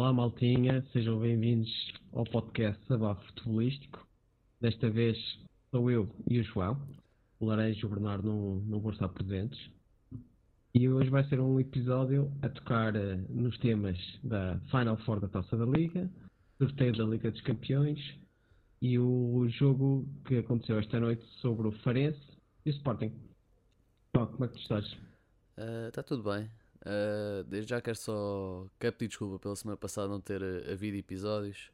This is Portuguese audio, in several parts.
Olá maltinha, sejam bem-vindos ao podcast Sabafo Futebolístico. Desta vez sou eu e o João. O Laranja e o Bernardo não, não vão estar presentes. E hoje vai ser um episódio a tocar uh, nos temas da Final Four da Taça da Liga, sorteio da Liga dos Campeões e o jogo que aconteceu esta noite sobre o Farense e o Sporting. Bom, como é que tu estás? Está uh, tudo bem. Uh, desde já quero só quero pedir desculpa pela semana passada não ter havido episódios.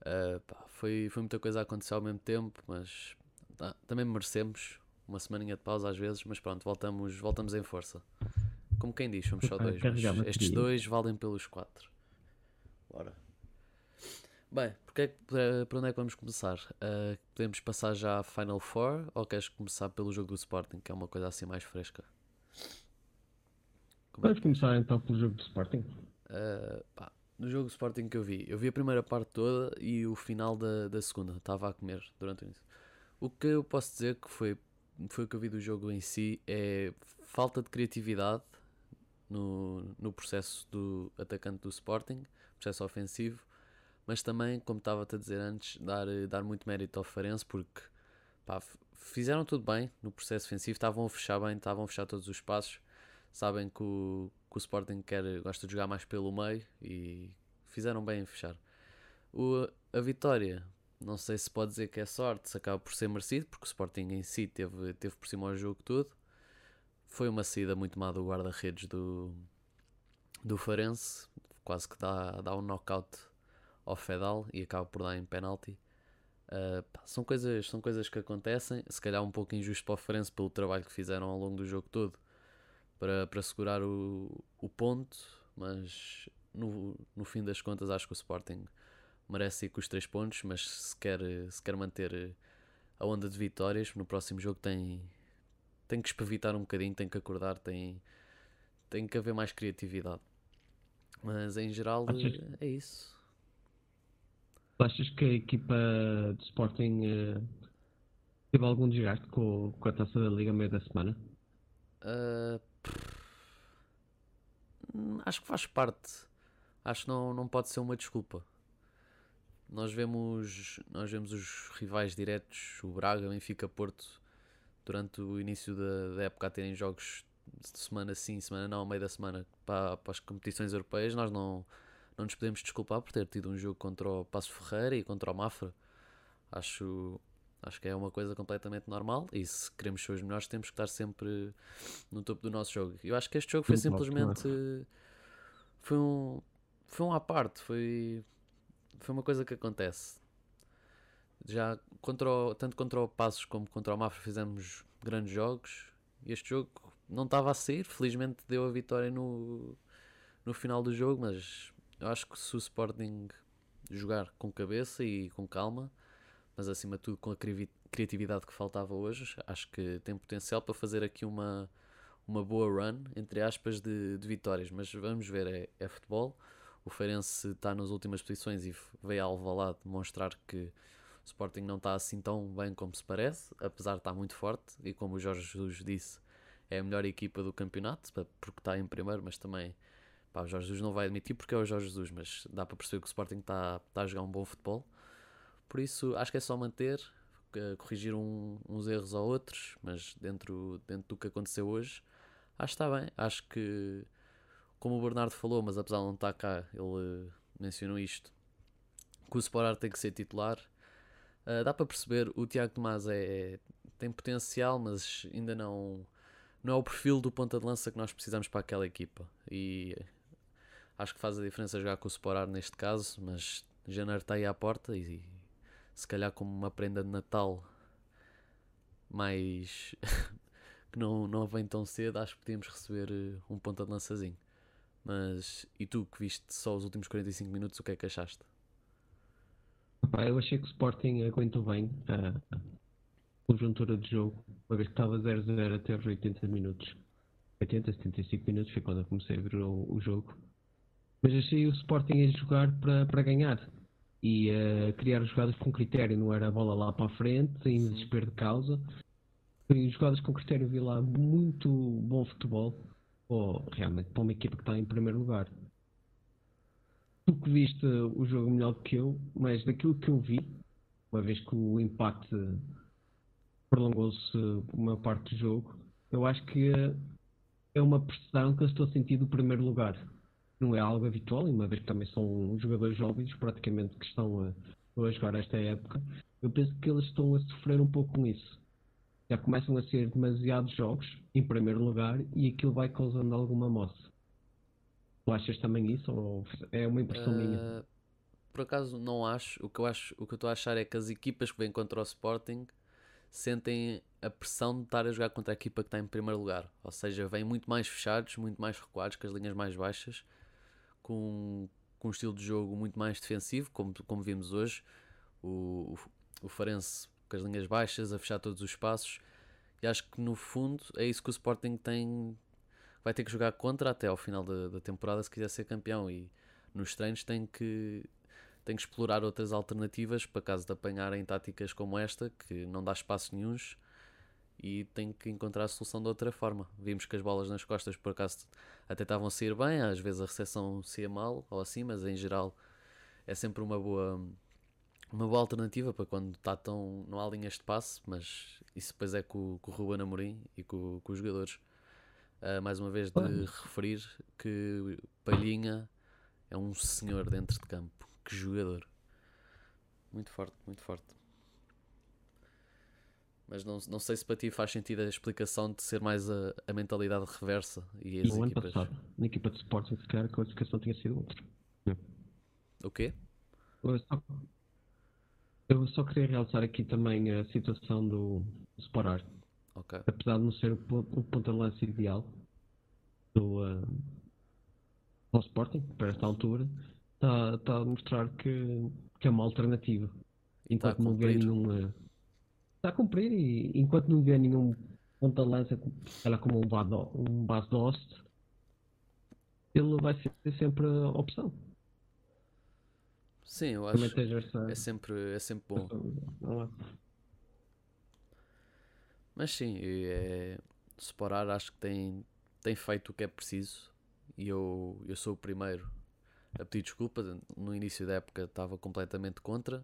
Uh, pá, foi, foi muita coisa a acontecer ao mesmo tempo, mas tá, também merecemos uma semaninha de pausa às vezes, mas pronto, voltamos, voltamos em força. Como quem diz, somos só dois, mas estes dois valem pelos quatro. Bora. Bem, porque, para onde é que vamos começar? Uh, podemos passar já à Final Four ou queres começar pelo jogo do Sporting, que é uma coisa assim mais fresca? Como Vamos é começar então pelo jogo do Sporting. Uh, pá, no jogo do Sporting que eu vi, eu vi a primeira parte toda e o final da, da segunda. Estava a comer durante o início. O que eu posso dizer que foi, foi o que eu vi do jogo em si é falta de criatividade no, no processo do atacante do Sporting, processo ofensivo, mas também, como estava-te a dizer antes, dar, dar muito mérito ao Farense porque pá, fizeram tudo bem no processo ofensivo, estavam a fechar bem, estavam a fechar todos os passos sabem que o, que o Sporting quer, gosta de jogar mais pelo meio e fizeram bem em fechar. O, a vitória, não sei se pode dizer que é sorte, se acaba por ser merecido, porque o Sporting em si teve, teve por cima o jogo todo. Foi uma saída muito má do guarda-redes do, do Farense, quase que dá, dá um knockout ao Fedal e acaba por dar em penalti. Uh, são, coisas, são coisas que acontecem, se calhar um pouco injusto para o Farense pelo trabalho que fizeram ao longo do jogo todo para, para segurar o, o ponto, mas no, no fim das contas acho que o Sporting merece ir com os três pontos, mas se quer, se quer manter a onda de vitórias, no próximo jogo tem, tem que espevitar um bocadinho, tem que acordar, tem, tem que haver mais criatividade. Mas em geral achas, é isso. Achas que a equipa de Sporting uh, teve algum desgaste com, com a taça da Liga meio da semana? Uh, acho que faz parte. Acho que não, não pode ser uma desculpa. Nós vemos, nós vemos os rivais diretos, o Braga, Benfica, Porto, durante o início da, da época a terem jogos de semana sim, semana não, meio da semana para, para as competições europeias. Nós não, não nos podemos desculpar por ter tido um jogo contra o Passo Ferreira e contra o Mafra. Acho, Acho que é uma coisa completamente normal e se queremos ser os melhores temos que estar sempre no topo do nosso jogo. Eu acho que este jogo foi simplesmente foi um foi um à parte, foi foi uma coisa que acontece. Já contra o, tanto contra o Passos como contra o Mafra fizemos grandes jogos e este jogo não estava a sair, felizmente deu a vitória no, no final do jogo, mas eu acho que se o Sporting jogar com cabeça e com calma mas acima de tudo com a criatividade que faltava hoje, acho que tem potencial para fazer aqui uma, uma boa run, entre aspas, de, de vitórias. Mas vamos ver, é, é futebol. O Feirense está nas últimas posições e veio ao Alvalade demonstrar que o Sporting não está assim tão bem como se parece, apesar de estar muito forte. E como o Jorge Jesus disse, é a melhor equipa do campeonato, porque está em primeiro, mas também pá, o Jorge Jesus não vai admitir porque é o Jorge Jesus, mas dá para perceber que o Sporting está, está a jogar um bom futebol. Por isso, acho que é só manter, corrigir um, uns erros ou outros, mas dentro, dentro do que aconteceu hoje, acho que está bem. Acho que, como o Bernardo falou, mas apesar de não estar cá, ele mencionou isto, que o Sporar tem que ser titular. Uh, dá para perceber, o Tiago Tomás é, tem potencial, mas ainda não, não é o perfil do ponta de lança que nós precisamos para aquela equipa. E acho que faz a diferença jogar com o Sporar neste caso, mas janeiro está aí à porta e se calhar como uma prenda de Natal mais que não, não vem tão cedo, acho que podíamos receber eh, um ponta de lançazinho. Mas e tu que viste só os últimos 45 minutos, o que é que achaste? eu achei que o Sporting aguentou bem a, conjuntura de jogo, uma vez que estava 0-0 até os 80 minutos. 80, 75 minutos foi quando eu comecei a ver o, o jogo. Mas achei o Sporting a jogar para, para ganhar e uh, criar jogadas com critério, não era a bola lá para a frente, sem desespero de causa. Foi jogadas com critério, vi lá muito bom futebol, ou realmente para uma equipa que está em primeiro lugar. tu que viste o jogo melhor do que eu, mas daquilo que eu vi, uma vez que o empate prolongou-se uma parte do jogo, eu acho que é uma pressão que eu estou a sentir do primeiro lugar. Não é algo habitual, uma vez que também são jogadores jovens, praticamente, que estão a, a jogar esta época. Eu penso que eles estão a sofrer um pouco com isso. Já começam a ser demasiados jogos, em primeiro lugar, e aquilo vai causando alguma moça. Tu achas também isso ou é uma impressão uh, minha? Por acaso não acho. O que eu acho, o que eu estou a achar é que as equipas que vêm contra o Sporting sentem a pressão de estar a jogar contra a equipa que está em primeiro lugar. Ou seja, vêm muito mais fechados, muito mais recuados, com as linhas mais baixas, com, com um estilo de jogo muito mais defensivo, como, como vimos hoje. O, o, o Farense com as linhas baixas, a fechar todos os espaços. E acho que no fundo é isso que o Sporting tem. Vai ter que jogar contra até ao final da, da temporada se quiser ser campeão. E nos treinos tem que tem que explorar outras alternativas para caso de apanharem táticas como esta, que não dá espaço nenhums, e tem que encontrar a solução de outra forma. Vimos que as bolas nas costas, por acaso, até estavam a sair bem, às vezes a recepção saía mal ou assim, mas em geral é sempre uma boa uma boa alternativa para quando está tão. não há linhas de passe, mas isso depois é com, com o Ruben Amorim e com, com os jogadores. Uh, mais uma vez de referir que Palhinha é um senhor dentro de campo. Que jogador. Muito forte, muito forte. Mas não, não sei se para ti faz sentido a explicação de ser mais a, a mentalidade reversa e as no equipas. ano passado, na equipa de Sporting, se calhar a classificação tinha sido outra. O quê? Eu só, eu só queria realçar aqui também a situação do Sporar. Okay. Apesar de não ser o, o ponta de lança ideal do, uh, do Sporting, para esta altura, está, está a mostrar que, que é uma alternativa. Enquanto não vê nenhum. Está a cumprir e enquanto não vê nenhum ponta lança ela como um, bado, um base doce, ele vai ser sempre a opção. Sim, eu acho que é sempre, é sempre bom. É? Mas sim, é, Sporar acho que tem, tem feito o que é preciso e eu, eu sou o primeiro a pedir desculpa. No início da época estava completamente contra.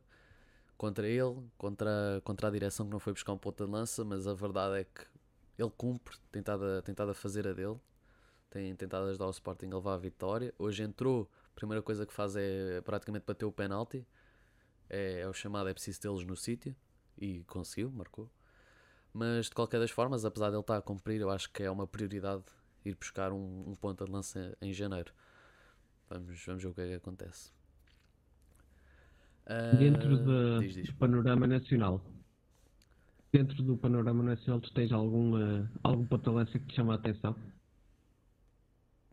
Contra ele, contra, contra a direção que não foi buscar um ponta de lança, mas a verdade é que ele cumpre, tem estado a, fazer a dele, tem tentado ajudar o Sporting a levar a vitória. Hoje entrou, a primeira coisa que faz é praticamente bater o penalti, é, é o chamado, é preciso tê-los no sítio, e conseguiu, marcou. Mas de qualquer das formas, apesar de ele estar a cumprir, eu acho que é uma prioridade ir buscar um, um ponta de lança em janeiro. Vamos, vamos ver o que é que acontece. Dentro uh, diz, diz. do panorama nacional, dentro do panorama nacional, tu tens algum, uh, algum que te chama a atenção?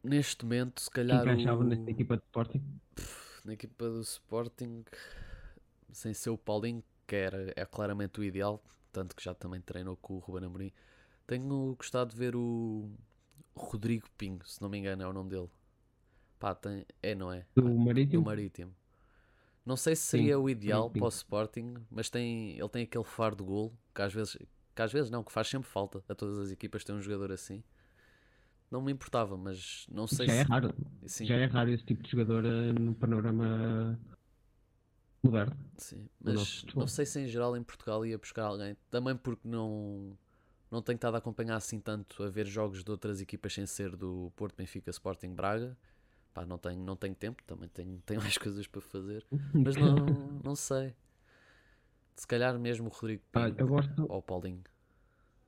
Neste momento, se calhar. Que encaixava o... nesta equipa de Sporting? na equipa do Sporting, sem ser o Paulinho, que era, é claramente o ideal, tanto que já também treinou com o Ruben Amorim. Tenho gostado de ver o Rodrigo Pinho, se não me engano, é o nome dele. Pá, tem, é, não é? Do Marítimo? Do Marítimo. Não sei se seria sim, o ideal sim, para o Sporting, mas tem, ele tem aquele faro de gol que às vezes, que às vezes não, que faz sempre falta a todas as equipas ter um jogador assim. Não me importava, mas não sei Já se... é raro. Sim. Já é raro esse tipo de jogador eh, no panorama moderno. Sim, mas não sei se em geral em Portugal ia buscar alguém. Também porque não, não tenho estado a acompanhar assim tanto a ver jogos de outras equipas sem ser do Porto, Benfica, Sporting, Braga Pá, não tenho, não tenho tempo, também tenho, tenho mais coisas para fazer, mas não, não sei. Se calhar mesmo o Rodrigo Pinho ah, eu gosto... ou o Paulinho.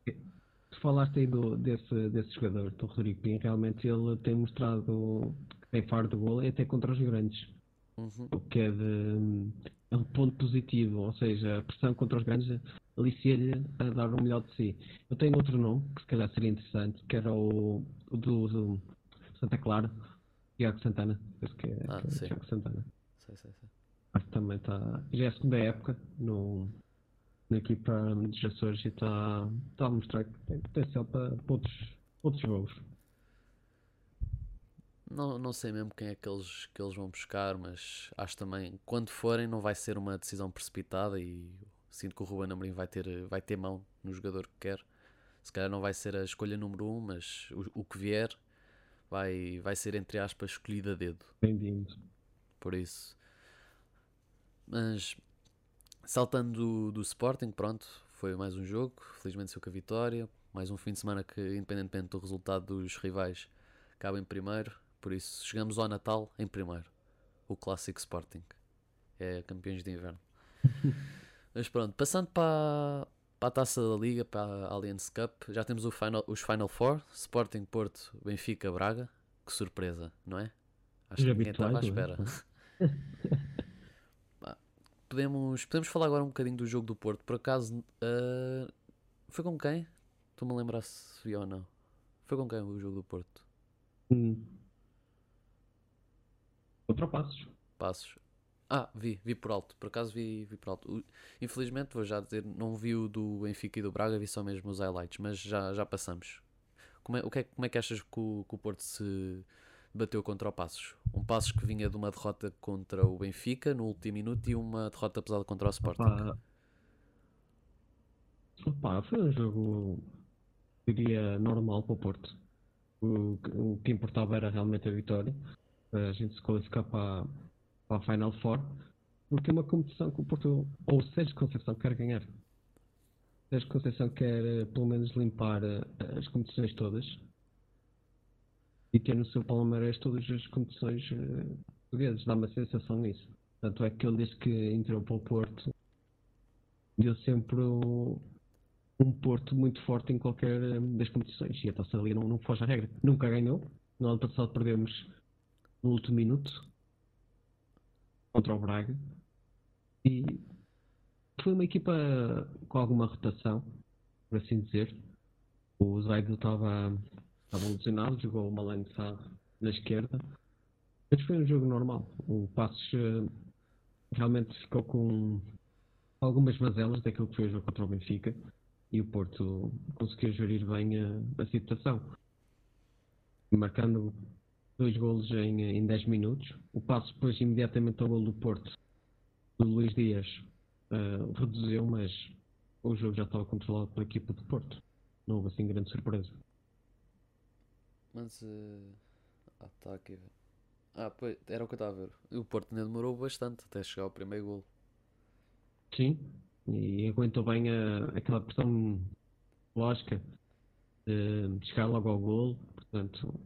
Tu falaste aí do, desse, desse jogador, do Rodrigo Pinho, realmente ele tem mostrado que tem faro de gol e até contra os grandes. Uhum. O que é de é um ponto positivo, ou seja, a pressão contra os grandes alicia-lhe a dar o melhor de si. Eu tenho outro nome que se calhar seria interessante, que era o, o do, do Santa Clara, Tiago Santana. Penso que é, ah, que é Tiago Santana. Sei, sei, sei. Acho que também está. Já é a segunda época no, na equipa de Açores e está, está a mostrar que tem potencial para, para outros, outros jogos. Não, não sei mesmo quem é que eles, que eles vão buscar, mas acho também, quando forem, não vai ser uma decisão precipitada e sinto que o Ruben Amorim vai ter, vai ter mão no jogador que quer. Se calhar não vai ser a escolha número um, mas o, o que vier vai, vai ser, entre aspas, escolhido a dedo. Bem-vindo. Por isso. Mas saltando do, do Sporting, pronto, foi mais um jogo. Felizmente saiu com a vitória. Mais um fim de semana que, independentemente do resultado dos rivais, acaba em primeiro. Por isso, chegamos ao Natal em primeiro. O clássico Sporting. É campeões de inverno. Mas pronto, passando para, para a taça da Liga, para a Allianz Cup, já temos final, os Final Four: Sporting, Porto, Benfica, Braga. Que surpresa, não é? Acho que ninguém estava à espera. podemos, podemos falar agora um bocadinho do jogo do Porto. Por acaso, uh, foi com quem? Tu me lembrar se vi ou não? Foi com quem o jogo do Porto? Hum. Contra Passos. Passos. Ah, vi, vi por alto. Por acaso vi, vi por alto. Infelizmente, vou já dizer, não vi o do Benfica e do Braga, vi só mesmo os highlights, mas já, já passamos. Como é, o que é, como é que achas que o, que o Porto se bateu contra o Passos? Um Passos que vinha de uma derrota contra o Benfica no último minuto e uma derrota pesada contra o Sporting. Opa, Opa foi um jogo, diria, normal para o Porto. O, o que importava era realmente a vitória. A gente se qualificar para para a Final Four, porque é uma competição que o Porto, ou o Sérgio Conceição quer ganhar. O Sérgio Conceição quer eh, pelo menos limpar eh, as competições todas e ter no seu palmarés todas as competições uh, portuguesas. Dá uma sensação nisso. Tanto é que ele desde que entrou para o Porto deu sempre um Porto muito forte em qualquer das competições e a Taça ali não, não foge à regra. Nunca ganhou. No ano passado perdemos no último minuto contra o Braga. E foi uma equipa com alguma rotação, por assim dizer. O Zaido estava, lesionado, jogou o Malang na esquerda. Mas foi um jogo normal. O Passos uh, realmente ficou com algumas mazelas daquilo que foi o jogo contra o Benfica e o Porto conseguiu gerir bem a, a situação. Marcando dois golos em, em 10 minutos. O passo depois imediatamente ao gol do Porto, do Luís Dias, uh, reduziu, mas o jogo já estava controlado pela equipa do Porto. Não houve assim grande surpresa. Mas. Uh... Ah, está aqui. Ah, pois, era o que eu estava a ver. O Porto ainda demorou bastante até chegar ao primeiro gol. Sim, e aguentou bem a, aquela pressão lógica de chegar logo ao gol. Portanto,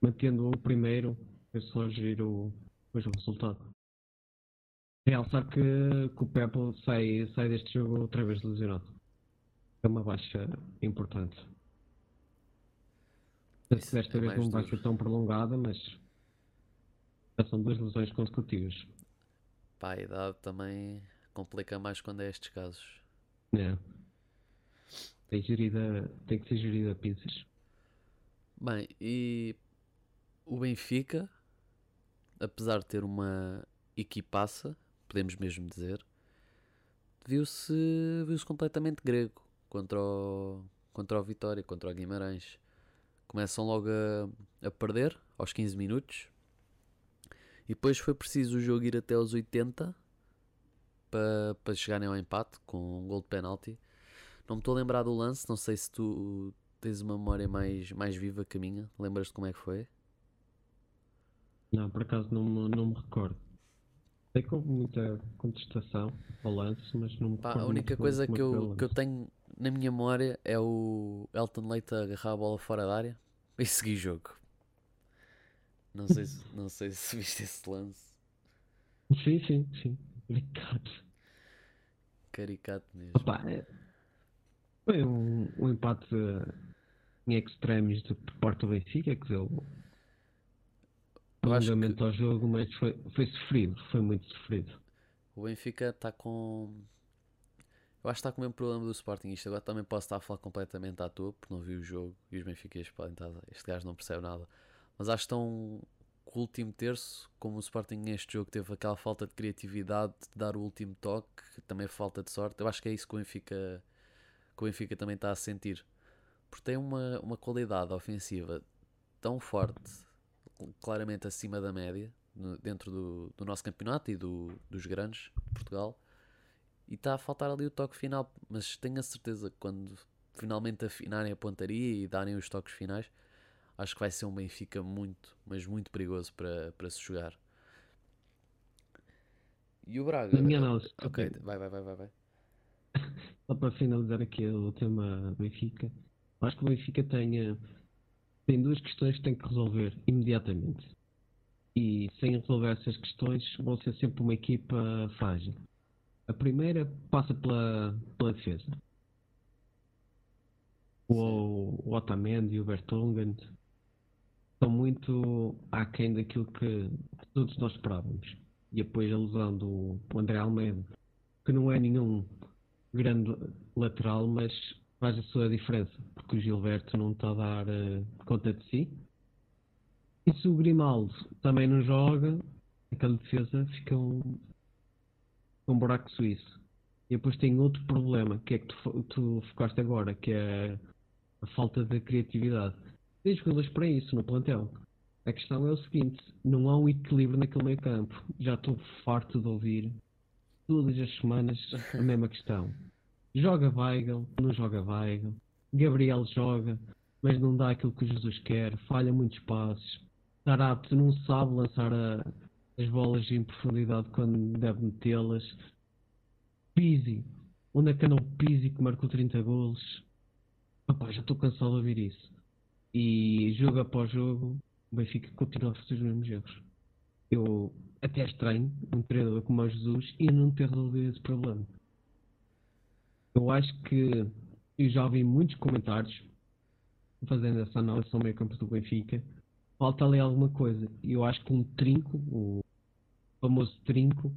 mantendo o primeiro, é só gerir o, depois o resultado. Realçar que, que o Pepe sai, sai deste jogo outra vez lesionado. É uma baixa importante. Isso desta é vez não vai ser tão prolongada, mas já são duas lesões consecutivas. Pá, a idade também complica mais quando é estes casos. É. Tem, gerida, tem que ser gerida a pinças. Bem, e o Benfica, apesar de ter uma equipaça, podemos mesmo dizer, viu-se viu completamente grego contra o, contra o Vitória, contra o Guimarães. Começam logo a, a perder aos 15 minutos. E depois foi preciso o jogo ir até aos 80 para, para chegarem ao empate com um gol de penalti. Não me estou a lembrar do lance, não sei se tu tens uma memória mais, mais viva que a minha. Lembras-te como é que foi? Não, por acaso não, me- não me recordo. Sei que houve muita contestação ao lance, mas não me Pá, recordo a única coisa que é o eu, que eu tenho na minha memória é o Elton Leite agarrar a bola fora da área e seguir jogo. Não sei se, não sei se viste esse lance. Sim, sim, sim. Obrigado. Caricato mesmo. Opa, é- foi um, um empate em extremis de por parte do Benfica, que deu Prolongamento ao jogo, mas foi, foi sofrido, foi muito sofrido. O Benfica está com. Eu acho que está com o mesmo problema do Sporting. Isto agora também posso estar a falar completamente à toa, porque não vi o jogo e os benfiqueiros podem estar. Este gajo não percebe nada. Mas acho que estão com o último terço, como o Sporting neste jogo teve aquela falta de criatividade de dar o último toque, também falta de sorte. Eu acho que é isso que o Benfica, que o Benfica também está a sentir. Porque tem uma, uma qualidade ofensiva tão forte, claramente acima da média, no- dentro do, do nosso campeonato e do, dos grandes de Portugal. E está a faltar ali o toque final, mas tenho a certeza que quando finalmente afinarem a pontaria e darem os toques finais, acho que vai ser um Benfica muito, mas muito perigoso para, para se jogar. E o Braga? Na minha análise, Ok, vai, vai, vai, vai, vai. só para finalizar aqui, vai, só para finalizar aqui o tema Benfica, acho que o Benfica tem, eh, tem duas questões que tem que resolver imediatamente. E sem resolver essas questões vão ser sempre uma equipa frágil. A primeira passa pela, pela defesa. O, o Otamendi e o Vertonghen são muito aquém daquilo que todos nós esperávamos. E depois a lesão do André Almeida, que não é nenhum grande lateral, mas faz a sua diferença, porque o Gilberto não está a dar eh, conta de si. E se o Grimaldo também não joga, aquela defesa fica um, um buraco suíço. E depois tem outro problema, que é que tu, tu focaste agora, que é a falta de criatividade. Tem jogadores para isso no plantel. A questão é o seguinte, não há um equilíbrio naquele meio campo. Já estou farto de ouvir todas as semanas a mesma questão. Joga Weigl, não joga Weigl. Gabriel joga, mas não dá aquilo que Jesus quer, falha muitos passos. Tarapto não sabe lançar a- as bolas em profundidade quando deve metê-las. Pizzi, onde é que anda o Pizzi que marcou 30 golos? Papá, já estou cansado de ouvir isso. E jogo após jogo, o Benfica continua a fazer os mesmos erros. Eu até estranho um treinador como o Jesus e não ter resolvido esse problema. Eu acho que eu já ouvi muitos comentários fazendo essa análise ao meio campo do Benfica. Falta ali alguma coisa. E eu acho que um trinco, o famoso trinco,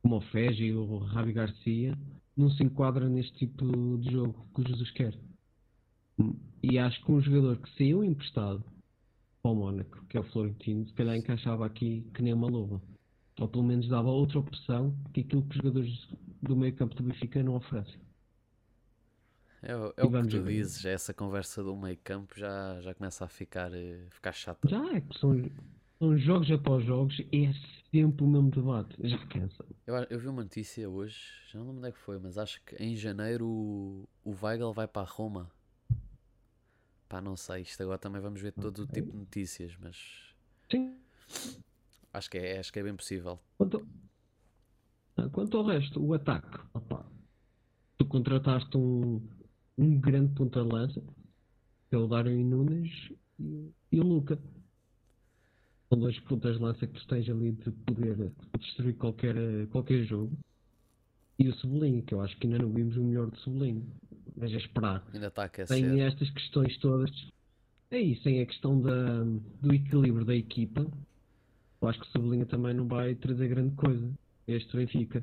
como o Fege e o Ravi Garcia, não se enquadra neste tipo de jogo que o Jesus quer. E acho que um jogador que saiu emprestado para o Mónaco, que é o Florentino, se calhar encaixava aqui que nem uma luva. Ou pelo menos dava outra opção que aquilo que os jogadores do meio campo do Benfica não oferecem. É, o- é o que vamos tu ver. dizes, essa conversa do meio campo já, já começa a ficar, eh, ficar chata. Já é que são, são jogos após jogos e é sempre o mesmo debate. Já cansa. Eu, eu vi uma notícia hoje, já não lembro onde é que foi, mas acho que em janeiro o, o Weigl vai para a Roma. Pá, não sei, isto agora também vamos ver todo o tipo de notícias, mas Sim. acho que é, acho que é bem possível. Ah, quanto ao resto, o ataque. Opa, tu contrataste um, um grande ponta de lança, que é o Darwin Nunes e, e o Luca. São dois pontas de lança que tu tens ali de poder destruir qualquer, qualquer jogo. E o Cebolinha, que eu acho que ainda não vimos o melhor do Cebolinha. Mas é esperar. Ainda está a Tem estas questões todas. É isso, tem a questão da, do equilíbrio da equipa. Eu acho que o Cebolinha também não vai trazer grande coisa este Benfica.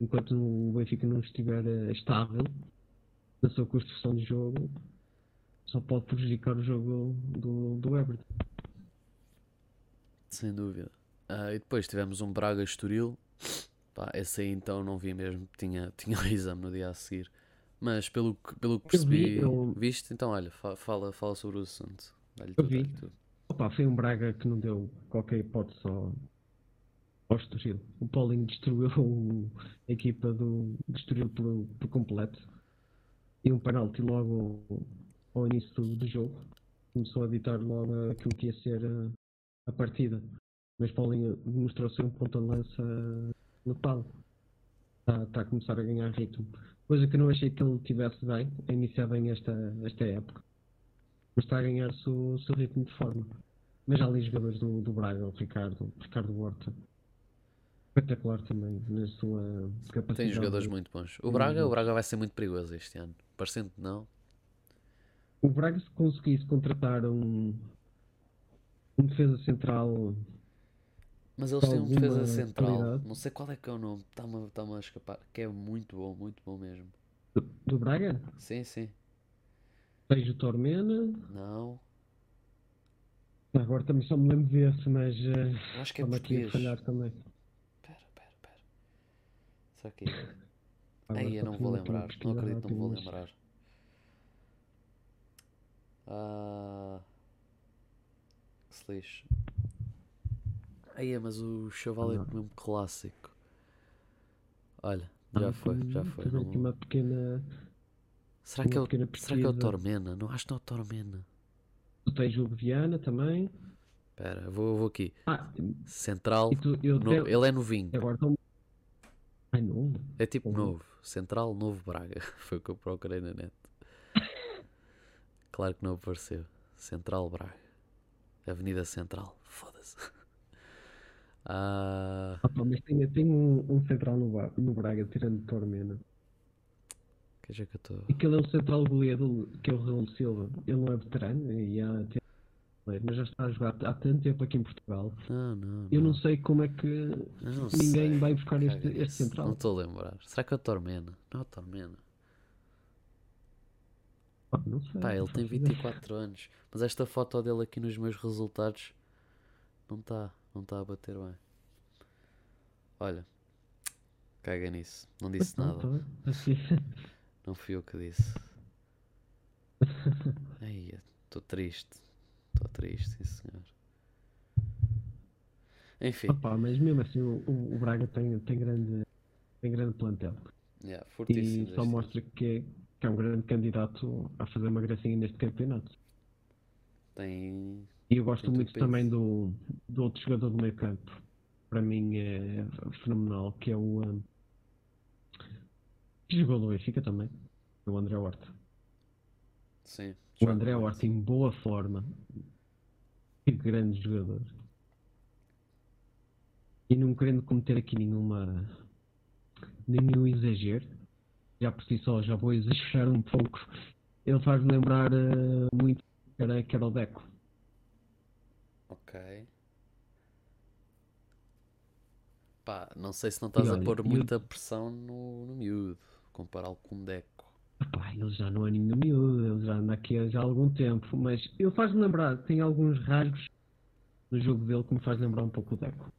Enquanto o Benfica não estiver eh, estável na sua construção de jogo, só pode prejudicar o jogo do, do Everton. Sem dúvida. Ah, e depois tivemos um Braga Estoril. Pá, esse aí então não vi mesmo, tinha, tinha o exame no dia a seguir. Mas pelo que, pelo que Eu vi, percebi, eu- viste? Então olha, fa- fala, fala sobre o assunto. Eu vi. Opa, foi um Braga que não deu qualquer hipótese ao, O Paulinho destruiu a equipa do Estoril por, por completo. E um penalti logo ao início do, jogo. Começou a ditar logo aquilo que ia ser a, a partida. Mas Paulinho mostrou ser um ponto de lança notado. Está está a começar a ganhar ritmo. Coisa que não achei que ele tivesse bem, a iniciar bem esta, esta época mas está a ganhar o seu, ritmo de forma. Mas há ali jogadores do, do Braga, o Ricardo, Ricardo Horta, espetacular também na sua capacidade. Tem jogadores muito bons. O. Braga, o Braga vai ser muito perigoso este ano. Parecendo que não. O Braga, se conseguisse contratar um, um defesa central, Mas eles têm um defesa central. qualidade. Não sei qual é que é o nome. Está-me está a escapar. Que é muito bom, muito bom mesmo. do, do Braga, Sim, sim. seja o Tormena, Não. agora também só me lembro desse, mas eh, acho que é português. falhar também. Só que. Agora Aí eu não vou lembrar. Não acredito, não vou lembrar. Ah. Que se lixe. Aí é, mas o chaval é mesmo clássico. Olha, já foi, já foi. não- uma pequena. Será que é o, será que é o. Tormena? Não, acho que não é o Tormena. Tu tens o Viana também. Espera, vou, vou aqui. Ah, Central. tu, no- ele é novinho. Agora Ai, não. É tipo Uhum. novo. Central Novo Braga. Foi o que eu procurei na net. Claro que não apareceu. Central Braga. Avenida Central. Foda-se. Ah, Ah, pá, mas tem, tem um, um central no, no Braga, tirando Tormena. que é que eu estou. Aquele é o central goleador, que é o Raul Silva. Ele não é veterano e há mas já está a jogar há tanto tempo aqui em Portugal. Não, não. Eu não sei como é que não ninguém sei. vai buscar este, este nisso. Não central. estou a lembrar. Será que é o Tormena? Não é o Tormena. Não sei. Pá, ele não tem faço ideia. 24 anos. Mas esta foto dele aqui nos meus resultados não está. Não está a bater bem. Olha. Caga nisso. Não disse Mas nada. tá. Assim, Não fui eu que disse. Ai, estou triste. Estou triste, sim senhor. Enfim, Opa, mas mesmo assim o, o- Braga tem, tem, grande, tem grande plantel. yeah. E só mostra que é, que é um grande candidato a fazer uma gracinha neste campeonato. Tem. E eu gosto Tem muito também do, do outro jogador do meio campo. Para mim é fenomenal, que é o. um, que jogou no Benfica também. O André Horta. Sim. O André. Horta em boa forma. Que grande jogador. E não querendo cometer aqui nenhuma. nenhum exagero. Já por si só já vou exagerar um pouco. Ele faz-me lembrar eh, muito que era, que era o Deco. Ok. Pá, não sei se não estás a olha, pôr eu- muita pressão no, no miúdo. Compará-lo com um Deco. Epá, ele já não é nenhum miúdo, ele já anda aqui há algum tempo, mas ele faz-me lembrar, tem alguns rasgos no jogo dele que me faz lembrar um pouco o Deco.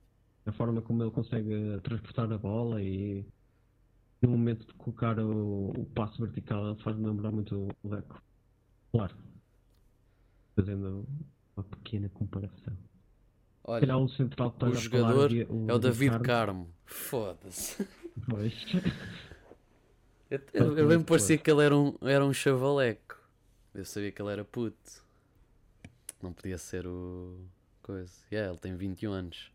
A forma como ele consegue transportar a bola e no momento de colocar o, o passo vertical ele faz-me lembrar muito o Deco. Claro. Fazendo uma pequena comparação. Olha, o central que o a falar, jogador Di- é o David Carmo. Carmo. Foda-se. Pois. Eu, eu, eu muito parecia que ele era um, era um chavaleco. Eu sabia que ele era puto. Não podia ser o. Coisa. Yeah, ele tem 21 anos.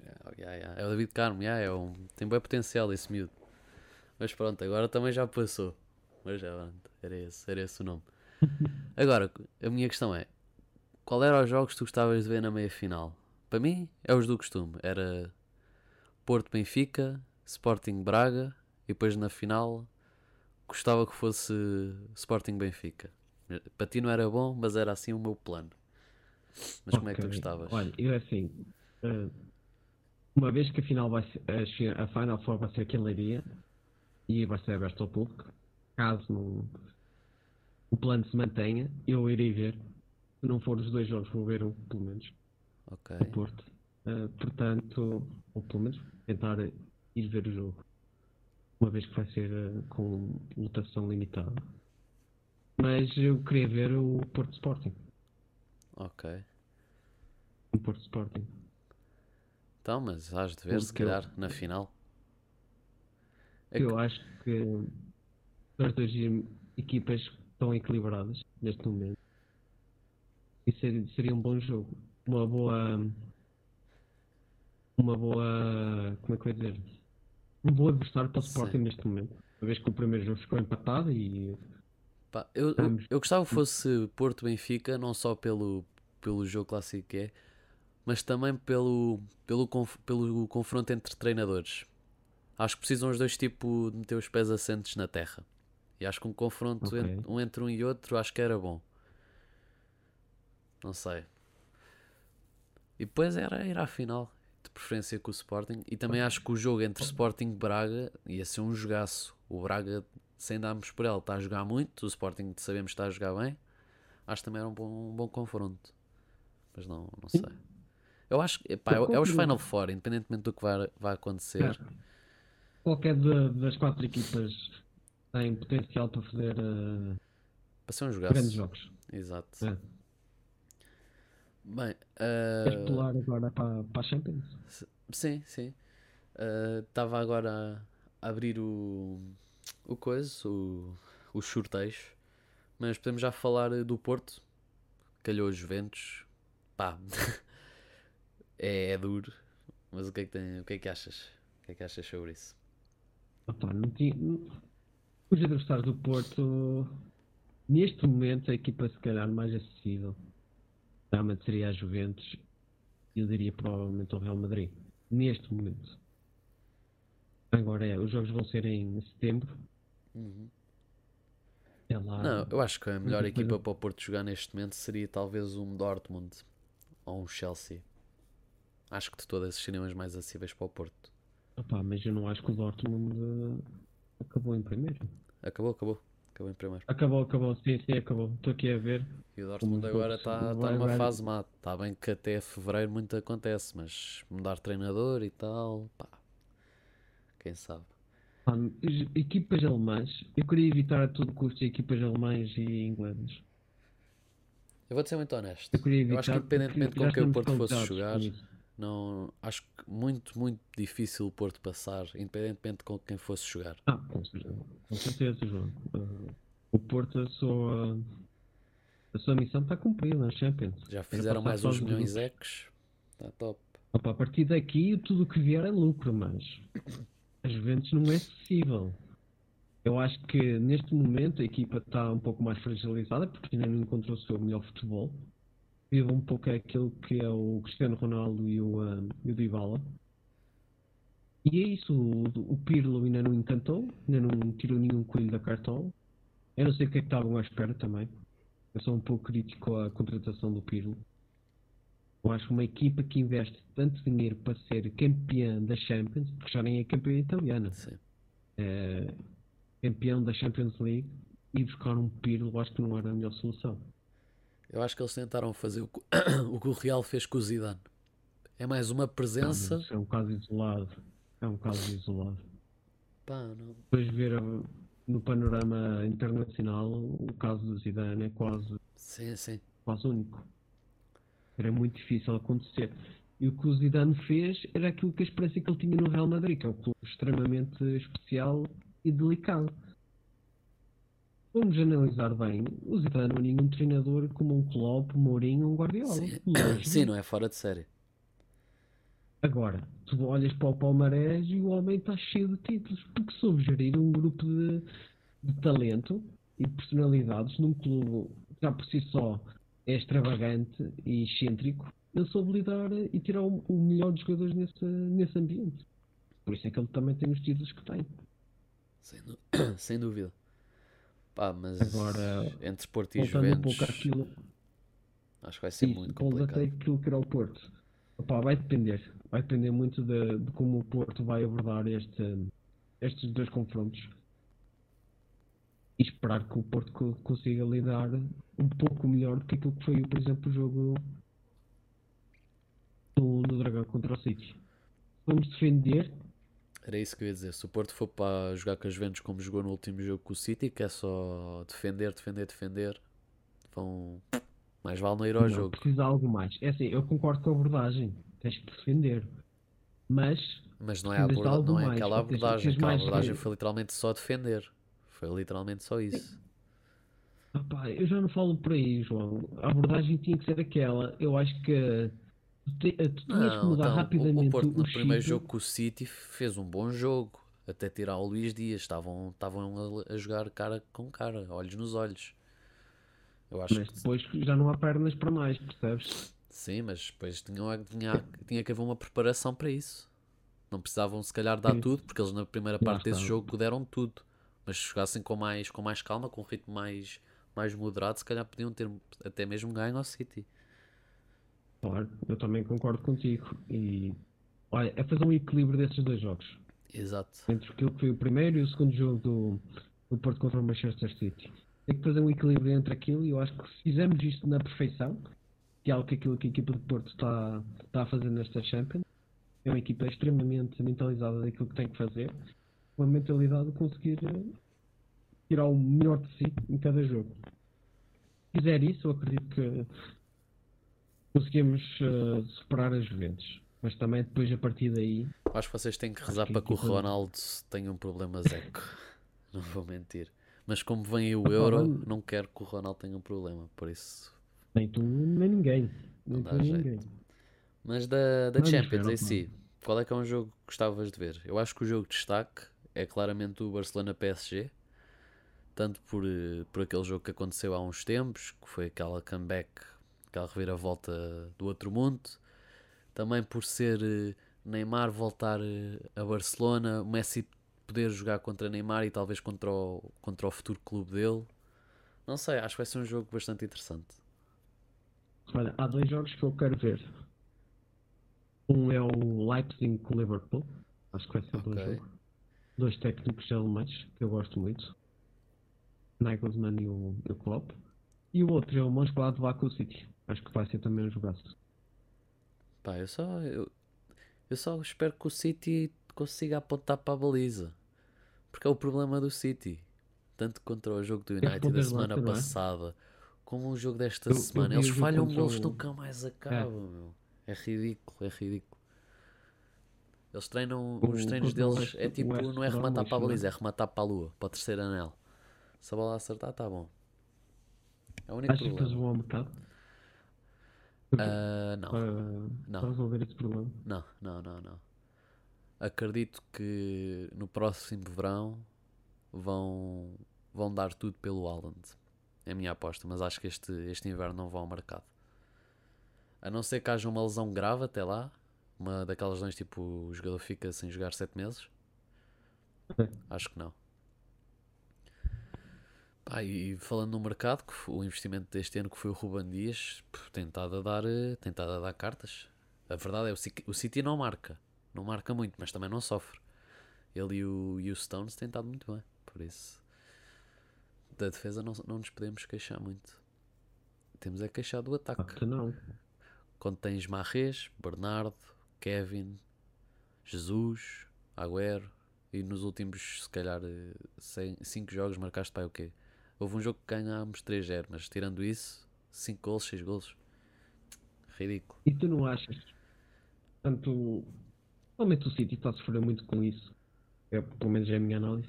Yeah, yeah, yeah. É o David Carmo, yeah, é um, tem bem potencial esse miúdo. Mas pronto, agora também já passou. Mas já, pronto, era esse, era esse o nome. Agora, a minha questão é: qual era os jogos que tu gostavas de ver na meia final? Para mim, é os do costume. Era Porto Benfica, Sporting Braga e depois na final gostava que fosse Sporting Benfica. Para ti não era bom, mas era assim o meu plano. Mas como é que tu gostavas? Olha, eu assim, eh, uma vez que a final vai ser, a, Final Four vai ser aqui em Leiria e vai ser aberto ao público, caso não- o plano se mantenha, eu irei ver. Se não for os dois jogos, vou ver um, pelo menos, Ok. o Porto. Eh, portanto, ou pelo menos tentar ir ver o jogo. Uma vez que vai ser eh, com lotação limitada. Mas eu queria ver o Porto Sporting. Ok. O Porto Sporting. Então, mas has de ver se Porque eu- calhar na final. É Eu acho que as duas equipas estão equilibradas neste momento. E seria, seria um bom jogo. Uma boa. Uma boa. Como é que eu ia dizer? Um bom adversário para o. Sporting neste momento. Uma vez que o primeiro jogo ficou empatado e. Pá, eu, eu, eu gostava que fosse Porto Benfica, não só pelo, pelo jogo clássico que é, mas também pelo, pelo, conf- pelo confronto entre treinadores. Acho que precisam os dois tipo de meter os pés assentes na terra. E acho que um confronto Ok. en- um entre um e outro acho que era bom. Não sei. E depois era ir à final, de preferência com o Sporting. E também acho que o jogo entre Sporting e Braga ia ser um jogaço. O Braga, sem darmos por ele, está a jogar muito. O Sporting sabemos que está a jogar bem. Acho que também era um bom, um bom confronto. Mas não, não sei. Eu acho que epá, é, é os Final Four, independentemente do que vai, vai acontecer. Qualquer da- das quatro equipas tem potencial para fazer eh, Para ser um grandes jogaço. jogos. Exato. É. Bem, Ah, pular agora para, para a Champions? Sim, sim. Estava agora a abrir o, o coisa, o, os sorteios. Mas podemos já falar do Porto. Calhou os Juventus. Pá. é, é duro. Mas o que é que, tem, o que, é que achas? que é que achas sobre isso? Opa, não tinha... Os adversários do Porto, neste momento, a equipa se calhar mais acessível realmente seria a Juventus. Eu diria provavelmente o Real Madrid. Neste momento. Agora é, os jogos vão ser em setembro. Uhum. É lá. Não, eu acho que a melhor equipa coisa. para o Porto jogar neste momento seria talvez um Dortmund ou um Chelsea. Acho que de todas seriam as mais acessíveis para o Porto. Opa, mas eu não acho que o Dortmund eh, acabou em primeiro. Acabou, acabou. Acabou em primeiro. Acabou, acabou, sim, sim, acabou. Estou aqui a ver. E o Dortmund agora está vai- numa vai- fase má. Está bem que até fevereiro muito acontece, mas mudar treinador e tal, pá. Quem sabe? Equipas alemãs, eu queria evitar a todo custo equipas alemãs e inglesas. Eu vou-te ser muito honesto. Eu. Eu acho que independentemente porque com quem o Porto fosse jogar. Não, acho que muito, muito difícil o Porto passar, independentemente com quem fosse jogar. Ah, com certeza, com certeza, João. Ah, o Porto, a sua, a sua missão está cumprida na Champions. Já Era fizeram mais uns milhões grupos. ecos. Está top. Opa, a partir daqui, tudo o que vier é lucro, mas a Juventus não é acessível. Eu acho que neste momento a equipa está um pouco mais fragilizada porque ainda não encontrou o seu melhor futebol. Vive um pouco aquilo que é o Cristiano Ronaldo e o, ah, e o Dybala. E é isso, o, o Pirlo ainda não encantou, ainda não tirou nenhum coelho da cartola. Eu não sei o que é que estavam à espera também. Eu sou um pouco crítico à contratação do Pirlo. Eu acho que uma equipa que investe tanto dinheiro para ser campeã da Champions, porque já nem é campeã italiana, é campeão da Champions League e buscar um Pirlo, acho que não era a melhor solução. Eu acho que eles tentaram fazer o que, o que o Real fez com o Zidane. É mais uma presença. é um caso isolado. É um caso isolado. Pá, não. Depois ver no panorama internacional o caso do Zidane é quase, Sim, sim. quase único. Era muito difícil acontecer. E o que o Zidane fez era aquilo que a esperança que ele tinha no Real Madrid, que é um clube extremamente especial e delicado. Vamos analisar bem, o Zidane não é nenhum treinador como um Klopp, um Mourinho ou um Guardiola. Sim, Longe sim, não é fora de série. Agora, tu olhas para o Palmarés e o homem está cheio de títulos, porque soube gerir um grupo de, de talento e de personalidades num clube que já por si só é extravagante e excêntrico. Ele soube lidar e tirar o, o melhor dos jogadores nesse, nesse ambiente. Por isso é que ele também tem os títulos que tem. Sem, sem dúvida. Pá, mas Agora, entre Porto e um Juventus, pouco àquilo, acho que vai ser isso, muito voltando até complicado. aquilo que era o Porto. Opa, vai depender. Vai depender muito de, de como o Porto vai abordar este, estes dois confrontos. E esperar que o Porto co- consiga lidar um pouco melhor do que aquilo que foi, por exemplo, o jogo do, do Dragão contra o City. Vamos defender, Era isso que eu ia dizer. Se o Porto for para jogar com as Juventus como jogou no último jogo com o City, que é só defender, defender, defender, vão. Mais vale não ir ao não, jogo. precisa de algo mais. É assim, eu concordo com a abordagem, tens que defender. Mas Mas não é, aborda- não é mais, aquela seja, abordagem. Aquela mais abordagem foi literalmente só defender. Foi literalmente só isso. Opá, eu já não falo por aí, João. A abordagem tinha que ser aquela. Eu acho que tu, te- tu tinhas que Não, mudar então, o- rapidamente o Porto no chip. primeiro jogo com o City fez um bom jogo. Até tirar o Luís Dias. Estavam, estavam a, a jogar cara com cara, olhos nos olhos. Eu acho Mas que depois já não há pernas para mais, percebes? sim, mas depois tinha, tinha, tinha que haver uma preparação para isso. Não precisavam se calhar dar Sim. tudo, porque eles na primeira parte desse jogo deram tudo. Mas se jogassem com mais, com mais calma, com um ritmo mais, mais moderado, se calhar podiam ter até mesmo ganho ao City. Claro, eu também concordo contigo. E olha, é fazer um equilíbrio desses dois jogos. Exato. Entre aquilo que foi o primeiro e o segundo jogo do, do Porto contra o Manchester City. Tem que fazer um equilíbrio entre aquilo e eu acho que se fizermos isto na perfeição, que é algo que aquilo que a equipa de Porto está, está a fazer nesta Champions, é uma equipa extremamente mentalizada daquilo que tem que fazer, uma mentalidade de conseguir tirar o melhor de si em cada jogo. Se fizer isso, eu acredito que conseguimos eh, superar as Juventus. Mas também depois a partir daí Acho que vocês têm que rezar que para que o Ronaldo tenha um problema zeco. não vou mentir. Mas como vem aí o Opa, Euro, não quero que o Ronaldo tenha um problema. Por isso. nem tu nem ninguém. Não Nem dá tu jeito. ninguém. Mas da, da Vamos Champions em si, qual é que é um jogo que gostavas de ver? Eu acho que o jogo de destaque é claramente o Barcelona PSG, tanto por, eh, por aquele jogo que aconteceu há uns tempos, que foi aquela comeback, aquela reviravolta do outro mundo, também por ser eh, Neymar voltar eh, a Barcelona, o Messi poder jogar contra Neymar e talvez contra o, contra o futuro clube dele. Não sei, acho que vai ser um jogo bastante interessante. Olha, há dois jogos que eu quero ver. Um é o Leipzig com Liverpool. Acho que vai ser um bom Ok. jogo. Dois técnicos alemães que eu gosto muito. Nagelsmann e o, o Klopp. E o outro é o Mönchengladbach com o City. Acho que vai ser também um jogaço. Pá, eu só, eu, eu só espero que o City consiga apontar para a baliza. Porque é o problema do City. Tanto contra o jogo do United da semana não é? passada, como o jogo desta Eu- eu semana. vi Eles falham o- nunca mais acabam, meu. É ridículo, é ridículo. Eles treinam, O- os treinos deles é tipo, West não é rematar para a é? baliza, é rematar para a lua, para o terceiro anel. Se a bola acertar, tá bom. É o único Achas que eles problema. vão ao mercado? Ah, não. Para, não. para resolver esse problema? Não, não, não, não. Acredito que no próximo verão vão, vão dar tudo pelo Haaland. É a minha aposta, mas acho que este, este inverno não vão ao mercado. A não ser que haja uma lesão grave até lá, uma daquelas lesões tipo o jogador fica sem jogar 7 meses. É. Acho que não. Pá, e falando no mercado, o investimento deste ano que foi o Ruban Dias, estado a dar, eh, tem estado a dar cartas. A verdade é o City, o City não marca, não marca muito, mas também não sofre. Ele e o, e o Stones têm estado muito bem, por isso da defesa não, não nos podemos queixar muito. Temos é queixar do ataque. Facto não. Quando tens Marrez, Bernardo, Kevin, Jesus, Agüero e nos últimos, se calhar, 5 jogos marcaste para o quê? Houve um jogo que ganhámos 3-0, mas tirando isso, 5 gols, 6 gols. Ridículo. E tu não achas? Tanto. Realmente o City está a sofrer muito com isso. É, pelo menos é a minha análise.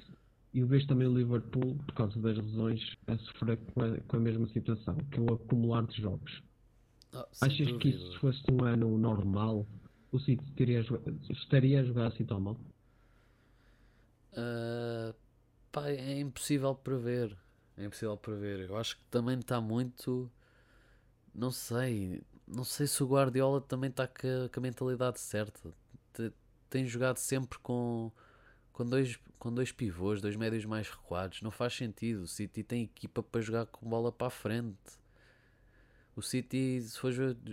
E vejo também o Liverpool, por causa das lesões, a sofrer com a, com a mesma situação, que é o acumular de jogos. Ah, Achas que dúvida. isso se fosse um ano normal, o City teria, estaria a jogar assim tão mal? Ah, pá, é impossível prever. É impossível prever. Eu acho que também está muito. Não sei. Não sei se o Guardiola também está com, a- com a mentalidade certa. Te- Tem jogado sempre com, com, dois, com dois pivôs, dois médios mais recuados. Não faz sentido. O City tem equipa para jogar com bola para a frente. O City, se for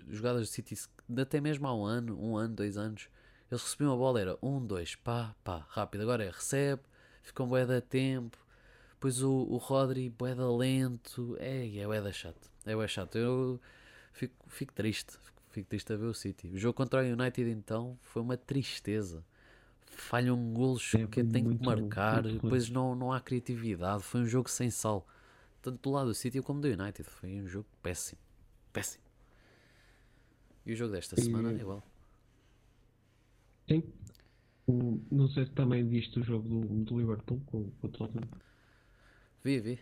jogadas do City, até mesmo há um ano, um ano, dois anos, eles recebiam a bola, era um, dois, pá, pá, rápido. Agora é recebe, fica um bué da tempo. Depois o, o Rodri, bué da lento. É, é bué da chato. É bué chato. Eu fico, fico triste. Fico, fico triste a ver o City. O jogo contra o United, então, foi uma tristeza. Falham golos É, que tem que marcar. Depois não, não há criatividade. Foi um jogo sem sal. Tanto do lado do City como do United. Foi um jogo péssimo. Péssimo. E o jogo desta semana é igual. Sim. Não sei se também viste o jogo do, do Liverpool com, com o Tottenham. Vi, vi.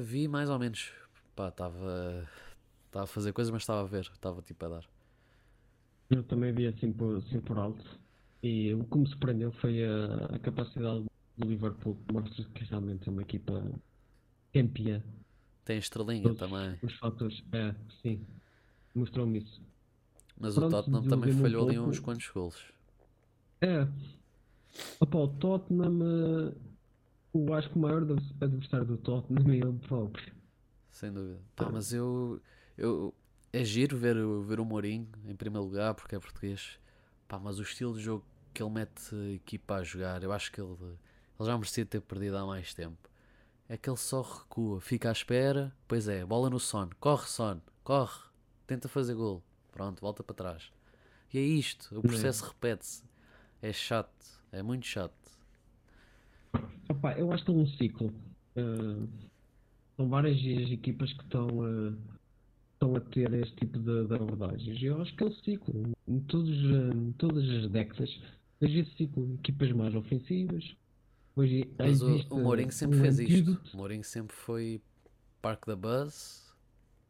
Vi- mais ou menos. Pá, estava. Estava a fazer coisas, mas estava a ver. Estava tipo a dar. Eu também vi assim por, assim por alto. E o que me surpreendeu foi a, a capacidade do Liverpool, que mostra que realmente é uma equipa campeã. Tem estrelinha Todos também. Os fatores, é, sim, mostrou-me isso. Mas o Pronto, Tottenham também um falhou ali pouco. uns quantos golos. É, opa, o Tottenham, eu acho que o maior advers- adversário do Tottenham é ele próprio. Sem dúvida. Pá, mas eu, eu. É giro ver, o- ver o Mourinho em primeiro lugar, porque é português. Pá, mas o estilo de jogo que ele mete a equipa a jogar, eu acho que ele, ele já merecia ter perdido há mais tempo. É que ele só recua, fica à espera, pois é, bola no Son, corre Son, corre, tenta fazer gol, pronto, volta para trás. E é isto, o processo repete-se. É chato, é muito chato. Opa, eu acho que é um ciclo. Eh, são várias as equipas que estão, eh, estão a ter este tipo de, de abordagens. Eu acho que é um ciclo. Em, todos, eh, em todas as décadas, vejo esse ciclo. Equipas mais ofensivas. Hoje Mas o, o Mourinho sempre um fez isto. antídoto. O Mourinho sempre foi Park da Buzz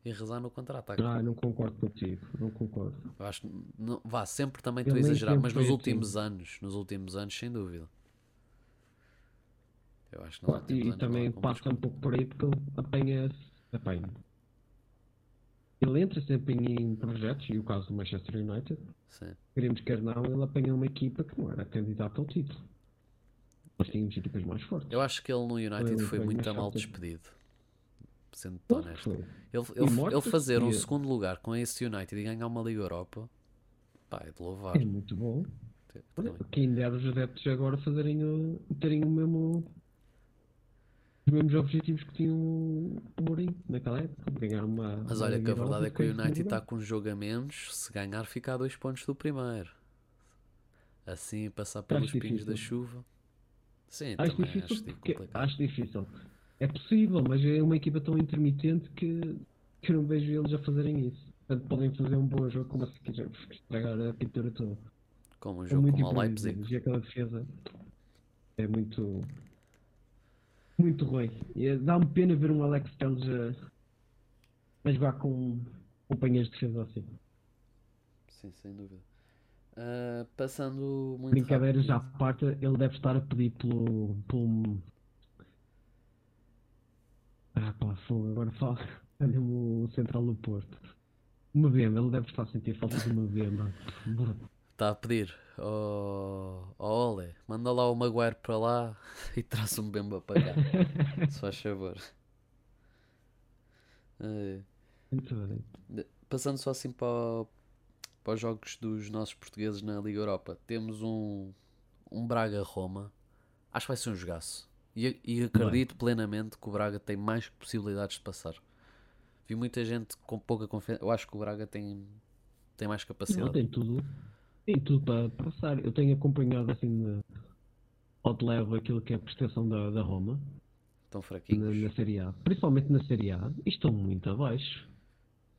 e rezar no contra-ataque. Ah, não concordo contigo, não concordo. Eu acho não, vá, sempre também estou a exagerar, mas nos assim. últimos anos, nos últimos anos, sem dúvida. Eu acho que nos Claro, últimos e, e também não há passa um pouco por aí porque ele apanha, apanha. Ele entra sempre em projetos, e o caso do Manchester United, Sim. queremos quer não, ele apanha uma equipa que não era candidata ao título. Nós tínhamos equipas mais fortes. Eu acho que ele no United Foi- foi muito mal despedido. Sendo honesto. Ele, ele, ele fazer um segundo lugar com esse United e ganhar uma Liga Europa, pá, é de louvar. É muito bom. Também. quem dera os adeptos agora fazerem o, terem o mesmo os mesmos objetivos que tinham o Mourinho naquela época, ganhar uma Mas olha que a verdade é que o United está com um jogo a menos. Se ganhar, fica a dois pontos do primeiro. Assim, passar pelos Acho pingos da difícil. chuva. Sim, Acho também difícil acho porque complicado. acho difícil. É possível, mas é uma equipa tão intermitente que, que eu não vejo eles a fazerem isso. Portanto, podem fazer um bom jogo como se quiser estragar a pintura toda. Como um É jogo muito como o Leipzig. E aquela defesa é muito. Muito ruim. E é- Dá-me pena ver um Alex Telles a, a jogar com companheiros de defesa assim. Sim, sem dúvida. Ah, passando muito Brincadeiras à parte, ele deve estar a pedir pelo. pelo... Ah, pá, fogo, agora fala. Olha-me o central do Porto. Uma venda, ele deve estar a sentir falta de uma venda. Está a pedir. Oh, oh Ole, manda lá o Maguire para lá e traz um Bemba para cá. se faz favor. Eh, Muito bem. passando só assim para, o- para os jogos dos nossos portugueses na Liga Europa, temos um, um Braga-Roma. Acho que vai ser um jogaço. E, e acredito plenamente que o Braga tem mais possibilidades de passar. Vi muita gente com pouca confiança. Eu acho que o Braga tem, tem mais Não, capacidade. tem tudo. Tem tudo para passar. Eu tenho acompanhado assim de, ao de leve aquilo que é a prestação da, da Roma Estão na, fraquinhos. na Série A. Principalmente na Série A. E estão muito abaixo.